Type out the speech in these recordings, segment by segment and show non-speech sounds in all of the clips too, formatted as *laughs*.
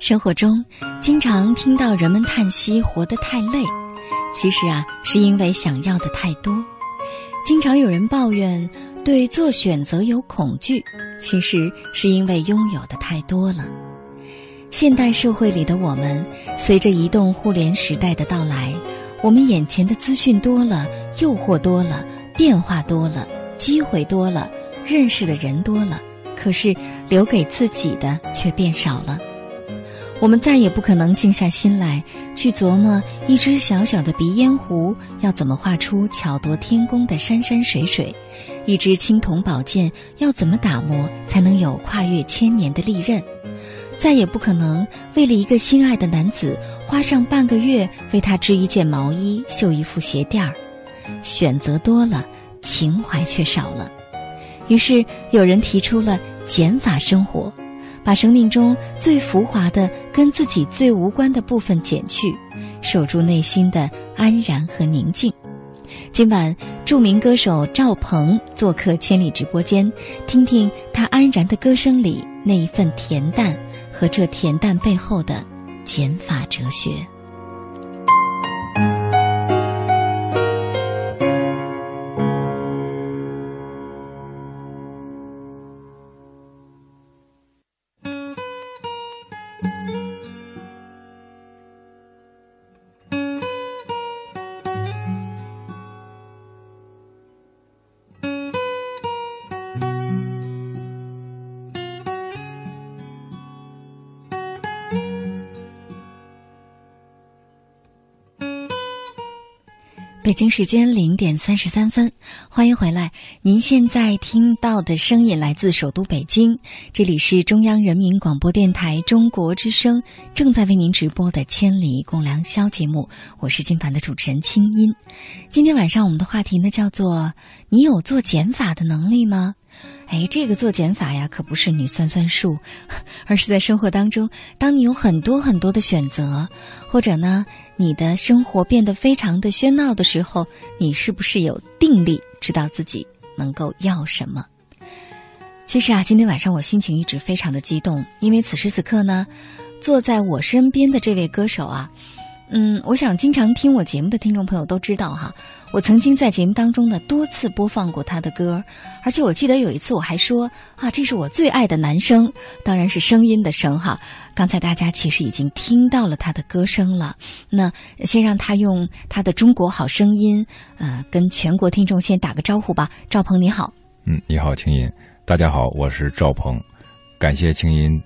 生活中，经常听到人们叹息活得太累，其实啊，是因为想要的太多。经常有人抱怨对做选择有恐惧，其实是因为拥有的太多了。现代社会里的我们，随着移动互联时代的到来，我们眼前的资讯多了，诱惑多了，变化多了，机会多了，认识的人多了，可是留给自己的却变少了。我们再也不可能静下心来去琢磨一只小小的鼻烟壶要怎么画出巧夺天工的山山水水，一支青铜宝剑要怎么打磨才能有跨越千年的利刃，再也不可能为了一个心爱的男子花上半个月为他织一件毛衣、绣一副鞋垫儿。选择多了，情怀却少了，于是有人提出了减法生活。把生命中最浮华的、跟自己最无关的部分减去，守住内心的安然和宁静。今晚，著名歌手赵鹏做客千里直播间，听听他安然的歌声里那一份恬淡，和这恬淡背后的减法哲学。北京时间零点三十三分，欢迎回来。您现在听到的声音来自首都北京，这里是中央人民广播电台中国之声正在为您直播的《千里共良宵》节目。我是今晚的主持人清音。今天晚上我们的话题呢叫做“你有做减法的能力吗？”哎，这个做减法呀，可不是你算算数，*laughs* 而是在生活当中，当你有很多很多的选择，或者呢，你的生活变得非常的喧闹的时候，你是不是有定力，知道自己能够要什么？其实啊，今天晚上我心情一直非常的激动，因为此时此刻呢，坐在我身边的这位歌手啊。嗯，我想经常听我节目的听众朋友都知道哈，我曾经在节目当中呢多次播放过他的歌，而且我记得有一次我还说啊，这是我最爱的男生，当然是声音的声哈。刚才大家其实已经听到了他的歌声了，那先让他用他的中国好声音，呃，跟全国听众先打个招呼吧。赵鹏你好，嗯，你好，青音，大家好，我是赵鹏，感谢青音。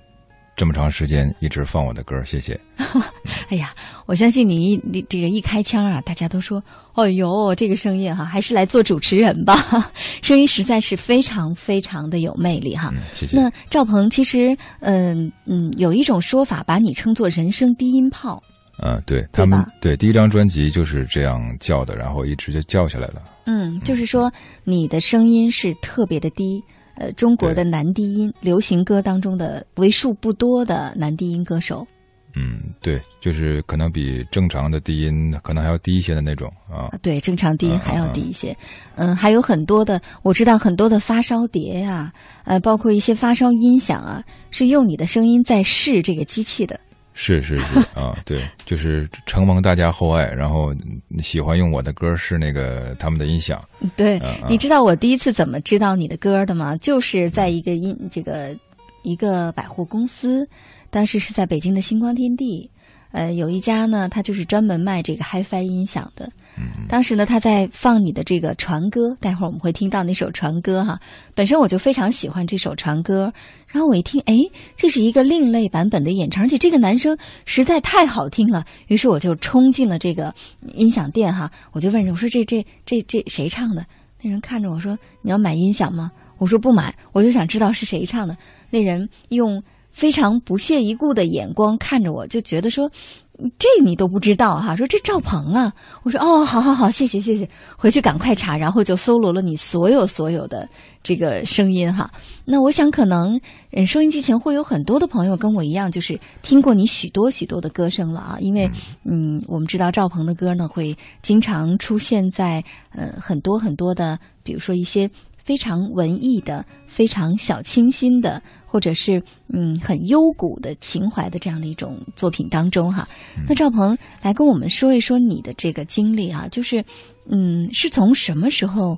这么长时间一直放我的歌，谢谢。*laughs* 哎呀，我相信你一你这个一开腔啊，大家都说：“哦呦，这个声音哈，还是来做主持人吧。*laughs* ”声音实在是非常非常的有魅力哈。谢谢。那赵鹏，其实嗯嗯，有一种说法把你称作人生低音炮。嗯，对他们对第一张专辑就是这样叫的，然后一直就叫下来了。嗯，就是说你的声音是特别的低，呃，中国的男低音流行歌当中的为数不多的男低音歌手。嗯，对，就是可能比正常的低音可能还要低一些的那种啊。对，正常低音还要低一些。嗯，还有很多的，我知道很多的发烧碟呀，呃，包括一些发烧音响啊，是用你的声音在试这个机器的。是是是啊，对，就是承蒙大家厚爱，然后喜欢用我的歌是那个他们的音响。对，你知道我第一次怎么知道你的歌的吗？就是在一个音这个一个百货公司。当时是在北京的星光天地，呃，有一家呢，他就是专门卖这个 HiFi 音响的。当时呢，他在放你的这个船歌，待会儿我们会听到那首船歌哈。本身我就非常喜欢这首船歌，然后我一听，哎，这是一个另类版本的演唱，而且这个男生实在太好听了。于是我就冲进了这个音响店哈，我就问人，我说这这这这谁唱的？那人看着我说，你要买音响吗？我说不买，我就想知道是谁唱的。那人用。非常不屑一顾的眼光看着我，就觉得说，这你都不知道哈？说这赵鹏啊，我说哦，好好好，谢谢谢谢，回去赶快查，然后就搜罗了你所有所有的这个声音哈。那我想可能，嗯，收音机前会有很多的朋友跟我一样，就是听过你许多许多的歌声了啊。因为，嗯，我们知道赵鹏的歌呢，会经常出现在呃很多很多的，比如说一些。非常文艺的、非常小清新的，或者是嗯很幽谷的情怀的这样的一种作品当中哈。那赵鹏来跟我们说一说你的这个经历啊，就是嗯是从什么时候，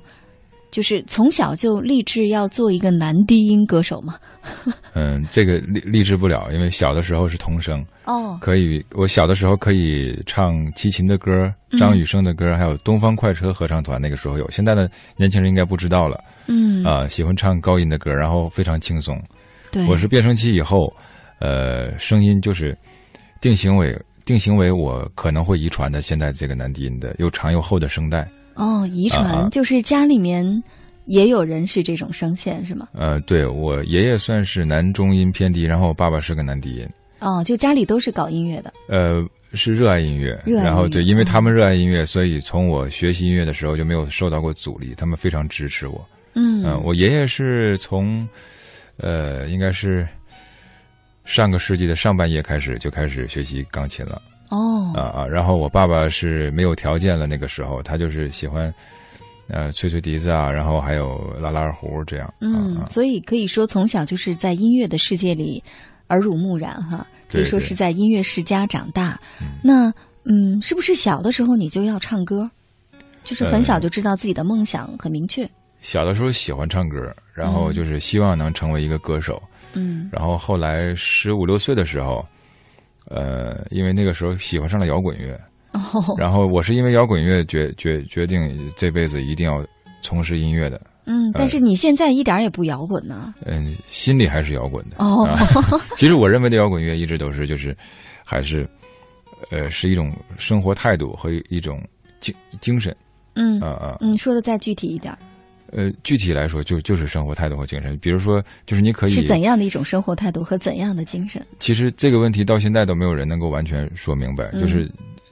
就是从小就立志要做一个男低音歌手吗？*laughs* 嗯，这个立立志不了，因为小的时候是童声哦，可以我小的时候可以唱齐秦的歌、张雨生的歌，还有东方快车合唱团，那个时候有，现在的年轻人应该不知道了。嗯啊，喜欢唱高音的歌，然后非常轻松。对，我是变声期以后，呃，声音就是定型为定型为我可能会遗传的现在这个男低音的又长又厚的声带。哦，遗传就是家里面也有人是这种声线是吗？呃，对我爷爷算是男中音偏低，然后我爸爸是个男低音。哦，就家里都是搞音乐的。呃，是热爱音乐，然后对，因为他们热爱音乐，所以从我学习音乐的时候就没有受到过阻力，他们非常支持我。嗯我爷爷是从，呃，应该是上个世纪的上半叶开始就开始学习钢琴了。哦，啊啊，然后我爸爸是没有条件了，那个时候他就是喜欢，呃，吹吹笛子啊，然后还有拉拉二胡这样。嗯，所以可以说从小就是在音乐的世界里耳濡目染哈，可以说是在音乐世家长大。那嗯，是不是小的时候你就要唱歌？就是很小就知道自己的梦想很明确。小的时候喜欢唱歌，然后就是希望能成为一个歌手。嗯，然后后来十五六岁的时候，呃，因为那个时候喜欢上了摇滚乐。哦。然后我是因为摇滚乐决决决定这辈子一定要从事音乐的。嗯，但是你现在一点也不摇滚呢。嗯，心里还是摇滚的。哦。*laughs* 其实我认为的摇滚乐一直都是就是，还是，呃，是一种生活态度和一种精精神。嗯。啊啊。嗯，说的再具体一点。呃，具体来说，就就是生活态度和精神。比如说，就是你可以是怎样的一种生活态度和怎样的精神？其实这个问题到现在都没有人能够完全说明白。就是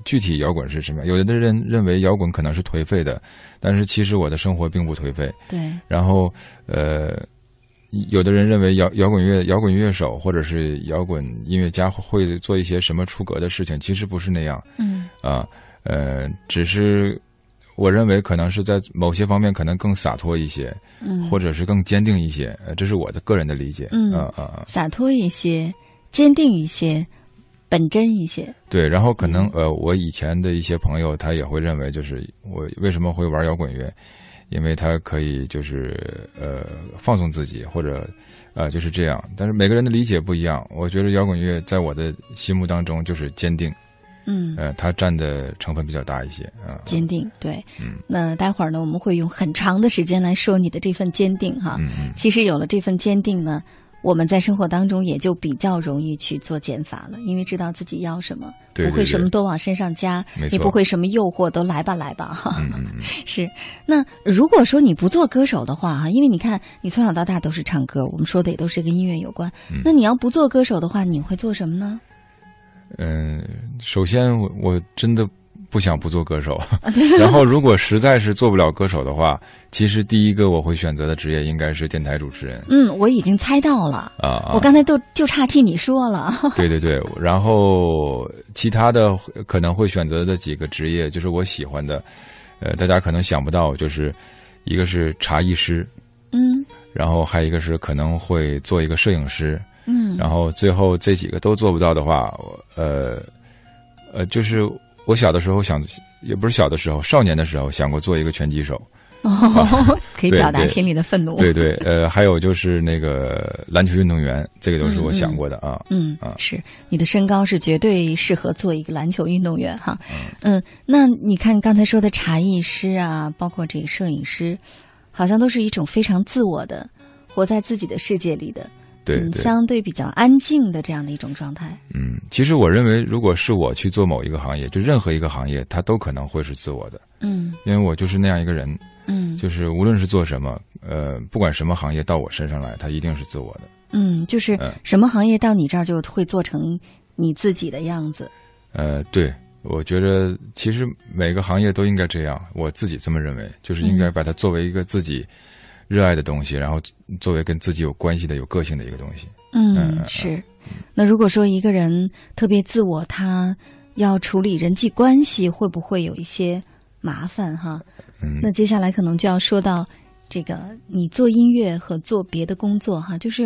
具体摇滚是什么？有的人认为摇滚可能是颓废的，但是其实我的生活并不颓废。对。然后，呃，有的人认为摇摇滚乐摇滚乐手或者是摇滚音乐家会做一些什么出格的事情，其实不是那样。嗯。啊，呃，只是。我认为可能是在某些方面可能更洒脱一些，嗯，或者是更坚定一些，呃，这是我的个人的理解，嗯啊啊，洒脱一些，坚定一些，本真一些。对，然后可能呃，我以前的一些朋友他也会认为，就是我为什么会玩摇滚乐，因为他可以就是呃放纵自己，或者呃就是这样。但是每个人的理解不一样，我觉得摇滚乐在我的心目当中就是坚定。嗯，呃，它占的成分比较大一些啊。坚定，对。嗯，那待会儿呢，我们会用很长的时间来说你的这份坚定哈。嗯嗯。其实有了这份坚定呢，我们在生活当中也就比较容易去做减法了，因为知道自己要什么，不会什么都往身上加，没错，也不会什么诱惑都来吧来吧哈。嗯嗯 *laughs* 嗯。是。那如果说你不做歌手的话哈，因为你看你从小到大都是唱歌，我们说的也都是跟音乐有关。嗯。那你要不做歌手的话，你会做什么呢？嗯，首先我我真的不想不做歌手，*laughs* 然后如果实在是做不了歌手的话，其实第一个我会选择的职业应该是电台主持人。嗯，我已经猜到了啊，我刚才都就差替你说了。对对对，然后其他的可能会选择的几个职业，就是我喜欢的，呃，大家可能想不到，就是一个是茶艺师，嗯，然后还有一个是可能会做一个摄影师。嗯，然后最后这几个都做不到的话，呃，呃，就是我小的时候想，也不是小的时候，少年的时候想过做一个拳击手，哦，*laughs* 可以表达心里的愤怒。对对，呃，还有就是那个篮球运动员，这个都是我想过的啊。嗯啊，是你的身高是绝对适合做一个篮球运动员哈。嗯，那你看刚才说的茶艺师啊，包括这个摄影师，好像都是一种非常自我的，活在自己的世界里的。嗯，对对，相对比较安静的这样的一种状态。嗯，其实我认为，如果是我去做某一个行业，就任何一个行业，它都可能会是自我的，嗯因为我就是那样一个人，嗯就是无论是做什么，呃，不管什么行业到我身上来，它一定是自我的。嗯，就是嗯什么行业到你这儿就会做成你自己的样子。呃，对，我觉得其实每个行业都应该这样，我自己这么认为，就是应该把它作为一个自己热爱的东西，然后作为跟自己有关系的、有个性的一个东西。嗯嗯，是。那如果说一个人特别自我，他要处理人际关系，会不会有一些麻烦哈？嗯，那接下来可能就要说到这个，你做音乐和做别的工作哈，就是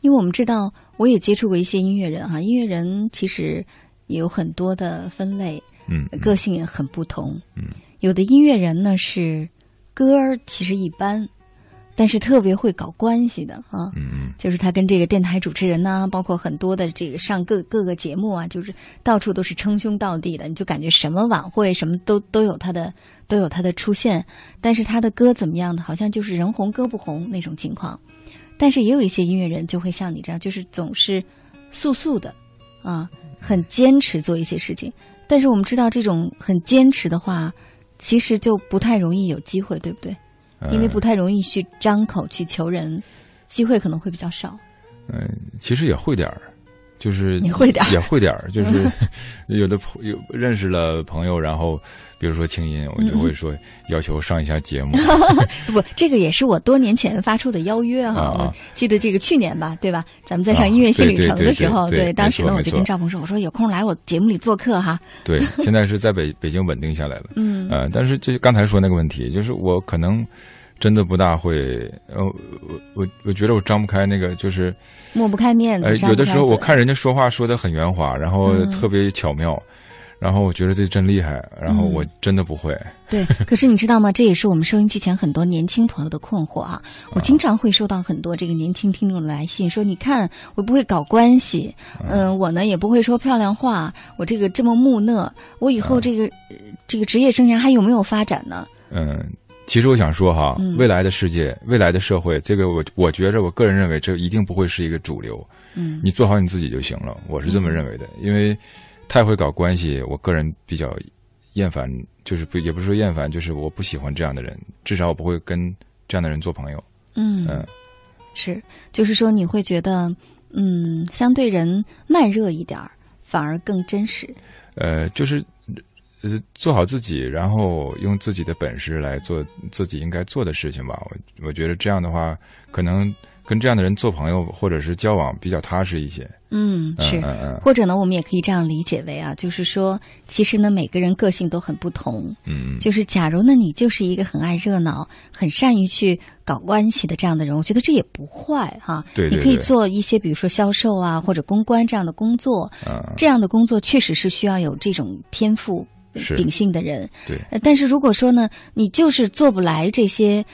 因为我们知道，我也接触过一些音乐人哈，音乐人其实也有很多的分类，嗯，个性也很不同。嗯，有的音乐人呢是歌儿其实一般，但是特别会搞关系的啊。就是他跟这个电台主持人呐、包括很多的这个上各各个节目啊，就是到处都是称兄道弟的，你就感觉什么晚会什么都都有他的都有他的出现。但是他的歌怎么样的，好像就是人红歌不红那种情况。但是也有一些音乐人就会像你这样，就是总是素素的啊，很坚持做一些事情。但是我们知道，这种很坚持的话，其实就不太容易有机会，对不对？呃因为不太容易去张口去求人，机会可能会比较少。嗯、其实也会点儿，就是你会点儿也会点儿，就是 *laughs* 有的朋有认识了朋友，然后比如说清音，我就会说要求上一下节目。*laughs* 不，这个也是我多年前发出的邀约哈。记得这个去年吧，对吧？咱们在上音乐新旅程的时候，对当时呢，我就跟赵鹏说，我说有空来我节目里做客哈。对，现在是在北北京稳定下来了。嗯呃，但是就刚才说那个问题，就是我可能真的不大会，呃，我我我觉得我张不开那个，就是抹不开面子，呃，有的时候我看人家说话说的很圆滑，然后嗯特别巧妙，然后我觉得这真厉害，然后嗯我真的不会。对，可是你知道吗？这也是我们收音机前很多年轻朋友的困惑啊。我经常会收到很多这个年轻听众的来信，说你看我不会搞关系，嗯、我呢也不会说漂亮话，我这个这么木讷，我以后这个、呃这个职业生涯还有没有发展呢？嗯，其实我想说哈，嗯未来的世界，未来的社会，这个我我觉着，我个人认为，这一定不会是一个主流。嗯你做好你自己就行了，我是这么认为的。因为太会搞关系，我个人比较厌烦，就是不也不是说厌烦，就是我不喜欢这样的人，至少我不会跟这样的人做朋友。嗯嗯是，就是说你会觉得，嗯，相对人慢热一点儿，反而更真实。呃，就是呃做好自己，然后用自己的本事来做自己应该做的事情吧。我我觉得这样的话，可能跟这样的人做朋友或者是交往比较踏实一些。嗯，是。或者呢，我们也可以这样理解为啊，就是说，其实呢，每个人个性都很不同。嗯，就是假如呢，你就是一个很爱热闹、很善于去搞关系的这样的人，我觉得这也不坏哈。对对你可以做一些，比如说销售啊，或者公关这样的工作。嗯这样的工作确实是需要有这种天赋是秉性的人。对，呃但是如果说呢，你就是做不来这些，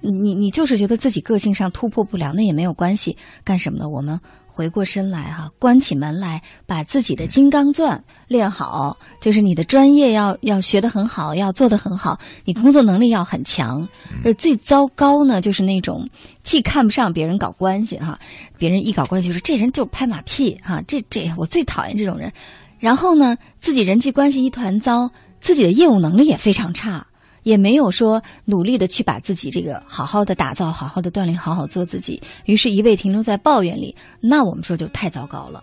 你你就是觉得自己个性上突破不了，那也没有关系。干什么呢？我们回过身来哈、关起门来，把自己的金刚钻练好，就是你的专业要要学得很好，要做得很好，你工作能力要很强。呃，最糟糕呢，就是那种既看不上别人搞关系哈、别人一搞关系就说这人就拍马屁哈、这这我最讨厌这种人。然后呢，自己人际关系一团糟，自己的业务能力也非常差，也没有说努力的去把自己这个好好的打造、好好的锻炼、好好做自己，于是一味停留在抱怨里，那我们说就太糟糕了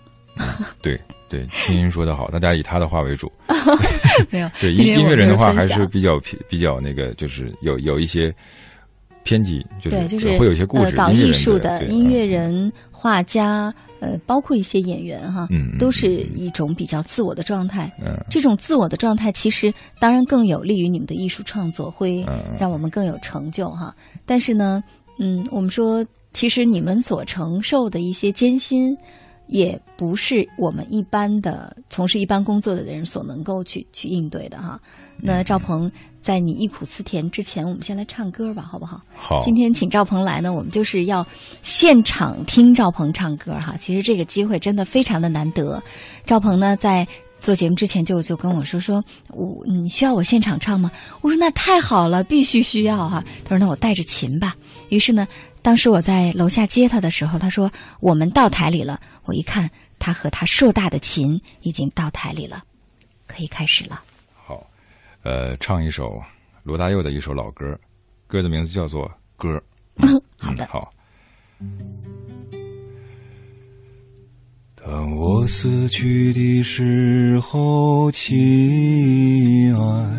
对 *laughs* 对，青音说的好，大家以他的话为主。*laughs* *laughs* 没有，对音音乐人的话还是比较比较那个，就是有有一些偏激，就是对，就是会有一些固呃，搞艺术的音乐嗯人、画家，呃，包括一些演员哈，嗯嗯都是一种比较自我的状态。嗯这种自我的状态，其实当然更有利于你们的艺术创作，会让我们更有成就哈。但是呢，嗯，我们说，其实你们所承受的一些艰辛，也不是我们一般的从事一般工作的人所能够去去应对的哈。那赵鹏，在你忆苦思甜之前，我们先来唱歌吧，好不好？好，今天请赵鹏来呢，我们就是要现场听赵鹏唱歌哈。其实这个机会真的非常的难得。赵鹏呢，在做节目之前就就跟我说说，我你需要我现场唱吗？我说那太好了，必须需要哈。他说那我带着琴吧。于是呢，当时我在楼下接他的时候，他说我们到台里了。我一看，他和他硕大的琴已经到台里了，可以开始了。好，呃，唱一首罗大佑的一首老歌，歌的名字叫做《歌》。*laughs* 好的嗯，好。当我死去的时候，亲爱，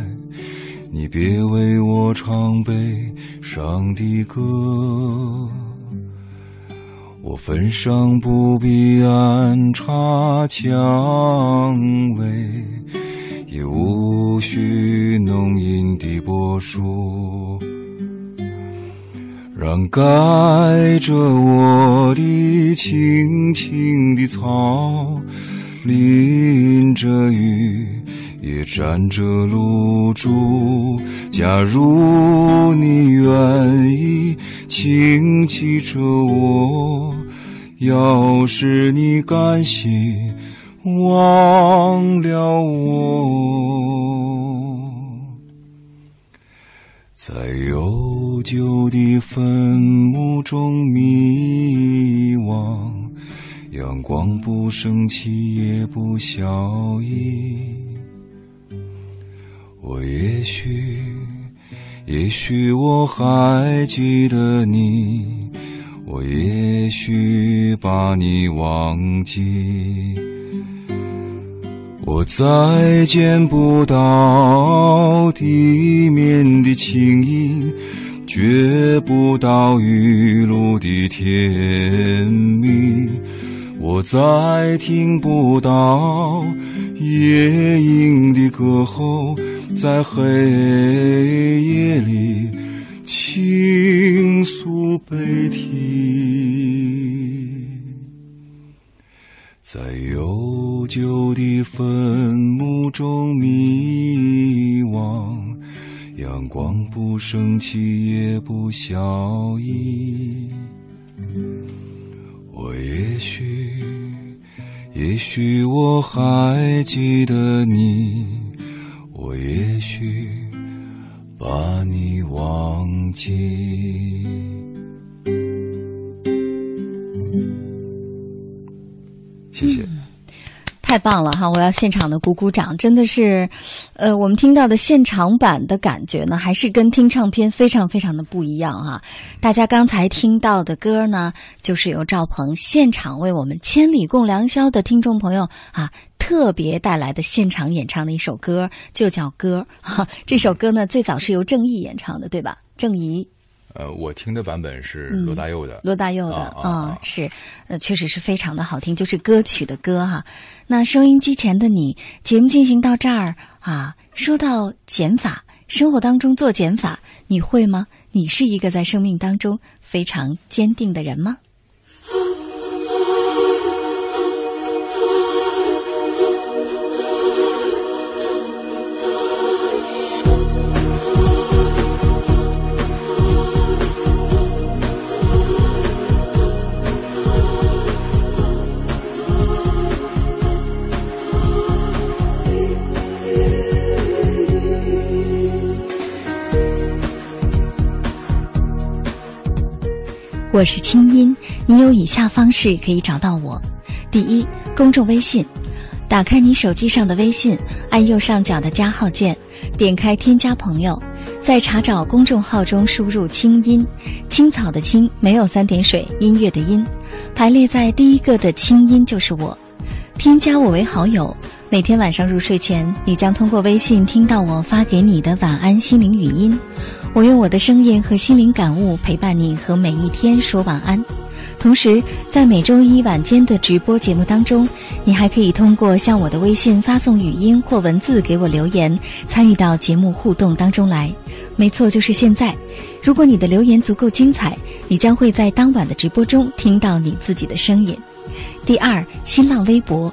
你别为我唱悲伤的歌。我坟上不必安插蔷薇，也无需浓荫的柏树。让盖着我的青青的草，淋着雨，也沾着露珠。假如你愿意轻记着我，要是你甘心忘了我。在悠久的坟墓中迷惘，阳光不升起也不消翳。我也许，也许我还记得你，我也许把你忘记。我再见不到地面的轻音，觉不到雨露的甜蜜，我再听不到夜莺的歌喉，在黑夜里倾诉悲啼。在悠久的坟墓中迷惘，阳光不升起也不消翳。我也许，也许我还记得你，我也许把你忘记。谢谢。太棒了哈！我要现场的鼓鼓掌，真的是，呃，我们听到的现场版的感觉呢，还是跟听唱片非常非常的不一样哈。大家刚才听到的歌呢，就是由赵鹏现场为我们千里共良宵的听众朋友啊特别带来的现场演唱的一首歌，就叫《歌》哈。*laughs* 这首歌呢，最早是由郑毅演唱的，对吧？郑怡。呃，我听的版本是嗯罗大佑的，罗大佑的啊是，呃，确实是非常的好听，就是歌曲的歌哈。那收音机前的你，节目进行到这儿啊，说到减法，生活当中做减法，你会吗？你是一个在生命当中非常坚定的人吗？我是清音，你有以下方式可以找到我：第一，公众微信，打开你手机上的微信，按右上角的加号键，点开添加朋友，在查找公众号中输入“清音”，青草的青没有三点水，音乐的音，排列在第一个的清音就是我。添加我为好友。每天晚上入睡前，你将通过微信听到我发给你的晚安心灵语音。我用我的声音和心灵感悟陪伴你，和每一天说晚安。同时，在每周一晚间的直播节目当中，你还可以通过向我的微信发送语音或文字给我留言，参与到节目互动当中来。没错，就是现在。如果你的留言足够精彩，你将会在当晚的直播中听到你自己的声音。第二，新浪微博。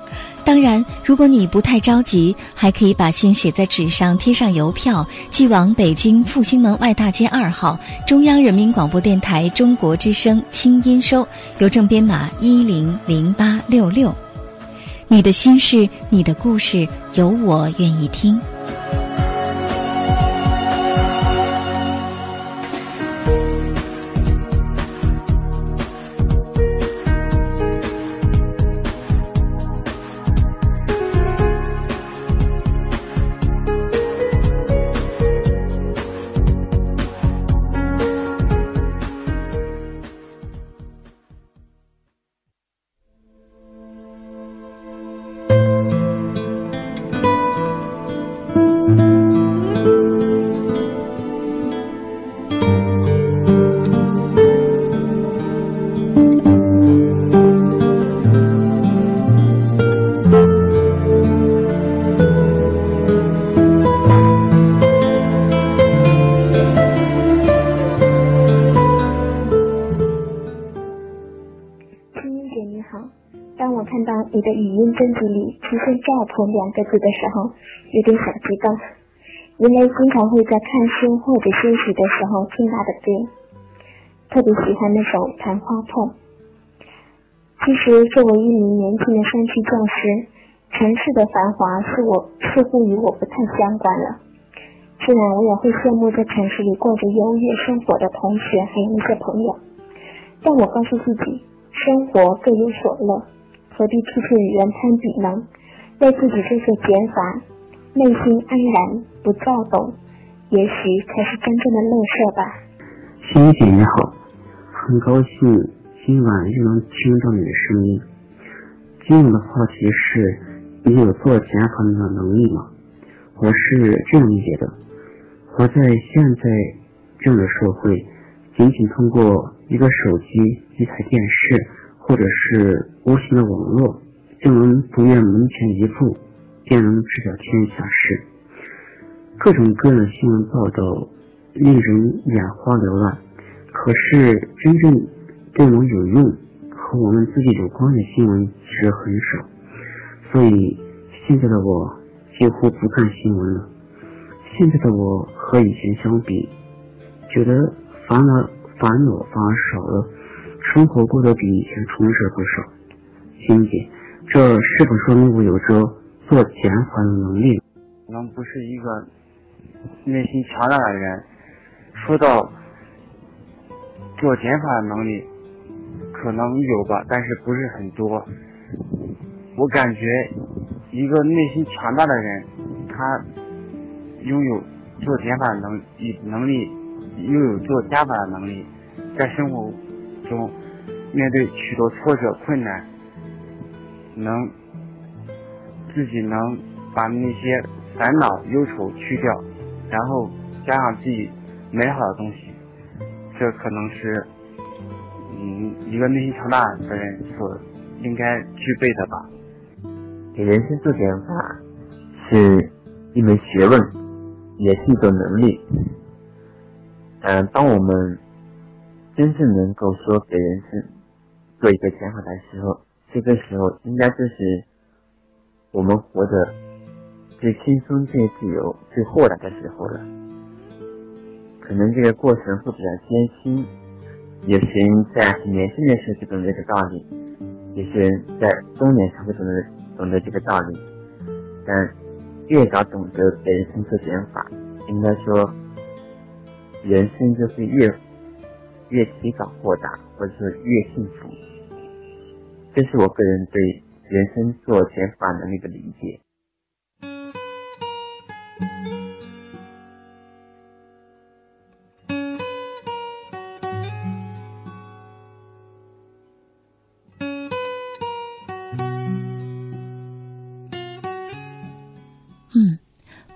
当然，如果你不太着急，还可以把信写在纸上，贴上邮票，寄往北京复兴门外大街二号中央人民广播电台中国之声清音收，邮政编码一零零八六六。你的心事，你的故事，有我愿意听。两个字的时候，有点小激动，因为经常会在看书或者休息的时候听他的歌，特别喜欢那首《昙花痛》。其实，作为一名年轻的山区教师，城市的繁华是我似乎与我不太相关了。虽然我也会羡慕在城市里过着优越生活的同学还有一些朋友，但我告诉自己，生活各有所乐，何必处处与人攀比呢？为自己做些减法，内心安然不躁动，也许才是真正的乐色吧。欣姐你好，很高兴今晚又能听到你的声音。今晚的话题是：你有做减法的能力吗？我是这样理解的：活在现在这样的社会，仅仅通过一个手机、一台电视，或者是无形的网络。就能不愿门前一步，便能知晓天下事。各种各样的新闻报道令人眼花缭乱，可是真正对我们有用和我们自己有关的新闻其实很少。所以现在的我几乎不看新闻了。现在的我和以前相比，觉得烦恼烦恼反而少了，生活过得比以前充实不少。欣姐。这是否说明我有着做减法的能力？可能不是一个内心强大的人。说到做减法的能力，可能有吧，但是不是很多。我感觉一个内心强大的人，他拥有做减法的能力，能力拥有做加法的能力，在生活中面对许多挫折困难。能自己能把那些烦恼忧愁去掉，然后加上自己美好的东西，这可能是嗯一个内心强大的人所应该具备的吧。给人生做减法是一门学问，也是一种能力。嗯，当我们真正能够说给人生做一个减法的时候。这个时候，应该就是我们活得最轻松、最自由、最豁达的时候了。可能这个过程会比较艰辛，有些人在年轻的时候就懂这个道理，有些人在中年才会懂得懂得这个道理。但越早懂得人生做减法，应该说人生就是越越提早豁达，或者是越幸福。这是我个人对人生做减法的那个理解。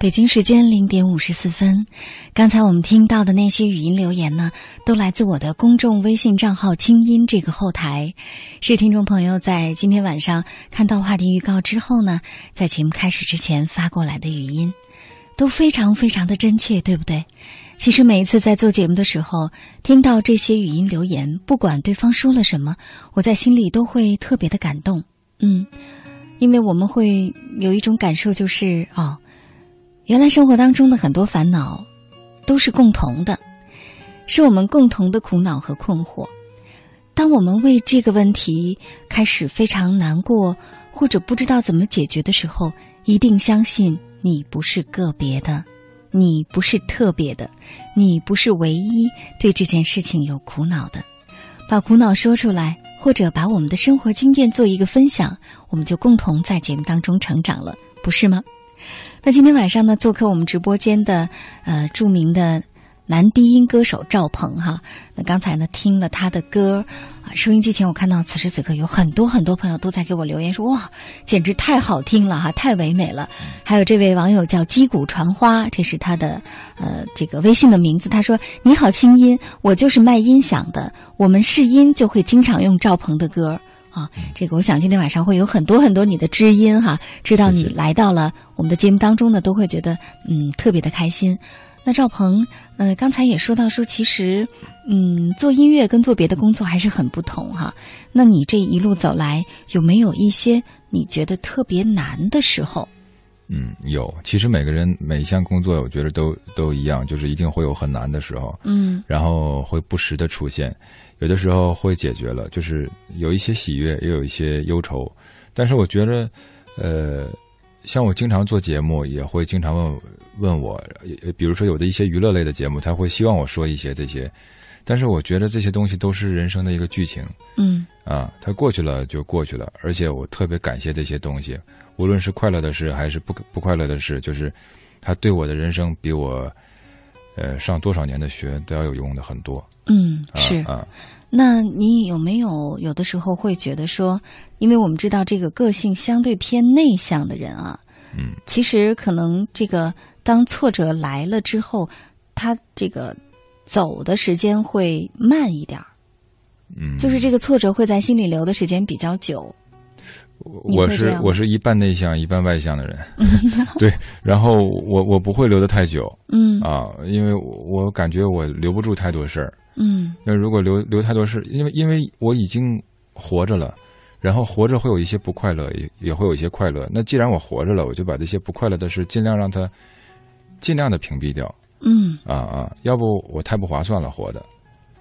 北京时间零点五十四分，刚才我们听到的那些语音留言呢，都来自我的公众微信账号“清音”这个后台，是听众朋友在今天晚上看到话题预告之后呢，在节目开始之前发过来的语音，都非常非常的真切，对不对？其实每一次在做节目的时候，听到这些语音留言，不管对方说了什么，我在心里都会特别的感动。嗯。因为我们会有一种感受，就是哦，原来生活当中的很多烦恼都是共同的，是我们共同的苦恼和困惑。当我们为这个问题开始非常难过，或者不知道怎么解决的时候，一定相信你不是个别的，你不是特别的，你不是唯一对这件事情有苦恼的。把苦恼说出来。或者把我们的生活经验做一个分享，我们就共同在节目当中成长了，不是吗？那今天晚上呢，做客我们直播间的呃著名的。男低音歌手赵鹏哈，那刚才呢听了他的歌啊，收音机前我看到此时此刻有很多很多朋友都在给我留言说哇，简直太好听了哈，太唯美了。还有这位网友叫击鼓传花，这是他的呃这个微信的名字。他说：“你好，清音，我就是卖音响的，我们试音就会经常用赵鹏的歌啊。这个我想今天晚上会有很多很多你的知音哈，知道你来到了我们的节目当中呢，都会觉得嗯特别的开心。”那赵鹏，呃，刚才也说到说，其实，嗯，做音乐跟做别的工作还是很不同哈。那你这一路走来，有没有一些你觉得特别难的时候？嗯，有。其实每个人每一项工作，我觉得都都一样，就是一定会有很难的时候。嗯。然后会不时的出现，有的时候会解决了，就是有一些喜悦，也有一些忧愁。但是我觉得，呃。像我经常做节目，也会经常问问我，比如说有的一些娱乐类的节目，他会希望我说一些这些，但是我觉得这些东西都是人生的一个剧情，嗯，啊，它过去了就过去了，而且我特别感谢这些东西，无论是快乐的事还是不不快乐的事，就是它对我的人生比我，呃，上多少年的学都要有用的很多，嗯，是啊。那你有没有有的时候会觉得说，因为我们知道这个个性相对偏内向的人啊，嗯，其实可能这个当挫折来了之后，他这个走的时间会慢一点儿，嗯，就是这个挫折会在心里留的时间比较久。我是我是一半内向一半外向的人，*laughs* 对，然后我我不会留的太久，嗯啊，因为我感觉我留不住太多事儿。嗯，那如果留留太多事，因为因为我已经活着了，然后活着会有一些不快乐，也也会有一些快乐。那既然我活着了，我就把这些不快乐的事尽量让它尽量的屏蔽掉。嗯啊啊，要不我太不划算了，活的。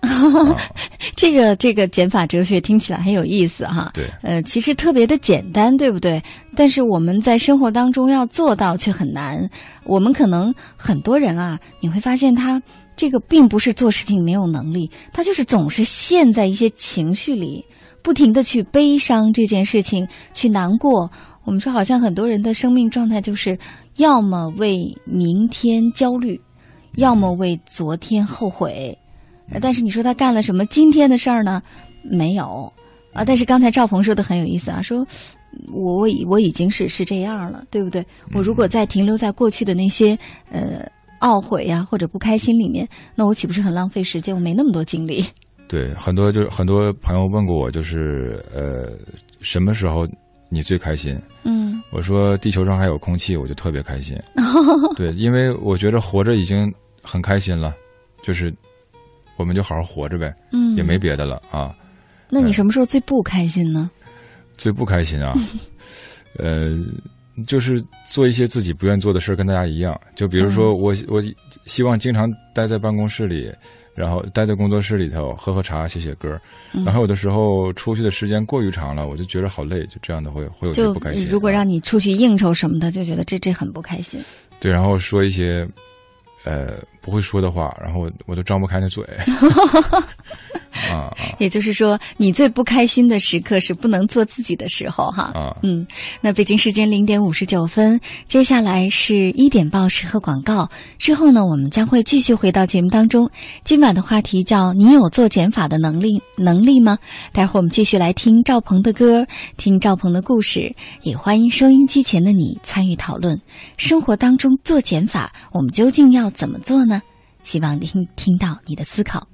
*laughs* 这个这个减法哲学听起来很有意思哈。对，呃，其实特别的简单，对不对？但是我们在生活当中要做到却很难。我们可能很多人啊，你会发现他。这个并不是做事情没有能力，他就是总是陷在一些情绪里，不停的去悲伤这件事情，去难过。我们说，好像很多人的生命状态就是，要么为明天焦虑，要么为昨天后悔。但是你说他干了什么今天的事儿呢？没有啊。但是刚才赵鹏说的很有意思啊，说我我已我已经是是这样了，对不对？我如果再停留在过去的那些呃。懊悔呀，或者不开心里面，那我岂不是很浪费时间？我没那么多精力。*laughs* 对，很多就是很多朋友问过我，就是呃，什么时候你最开心？嗯，我说地球上还有空气，我就特别开心。*laughs* 对，因为我觉得活着已经很开心了，就是我们就好好活着呗。嗯，也没别的了啊。那你什么时候最不开心呢？最不开心啊，*laughs* 呃。就是做一些自己不愿做的事儿，跟大家一样。就比如说，我我希望经常待在办公室里，然后待在工作室里头喝喝茶、写写歌。然后有的时候出去的时间过于长了，我就觉得好累，就这样的会会有些不开心。如果让你出去应酬什么的，就觉得这这很不开心。对，然后说一些呃不会说的话，然后我都张不开那嘴。*laughs* 啊，也就是说，你最不开心的时刻是不能做自己的时候，哈。啊，嗯，那北京时间零点五十九分，接下来是一点报时和广告。之后呢，我们将会继续回到节目当中。今晚的话题叫“你有做减法的能力能力吗？”待会儿我们继续来听赵鹏的歌，听赵鹏的故事，也欢迎收音机前的你参与讨论。生活当中做减法，我们究竟要怎么做呢？希望听听到你的思考。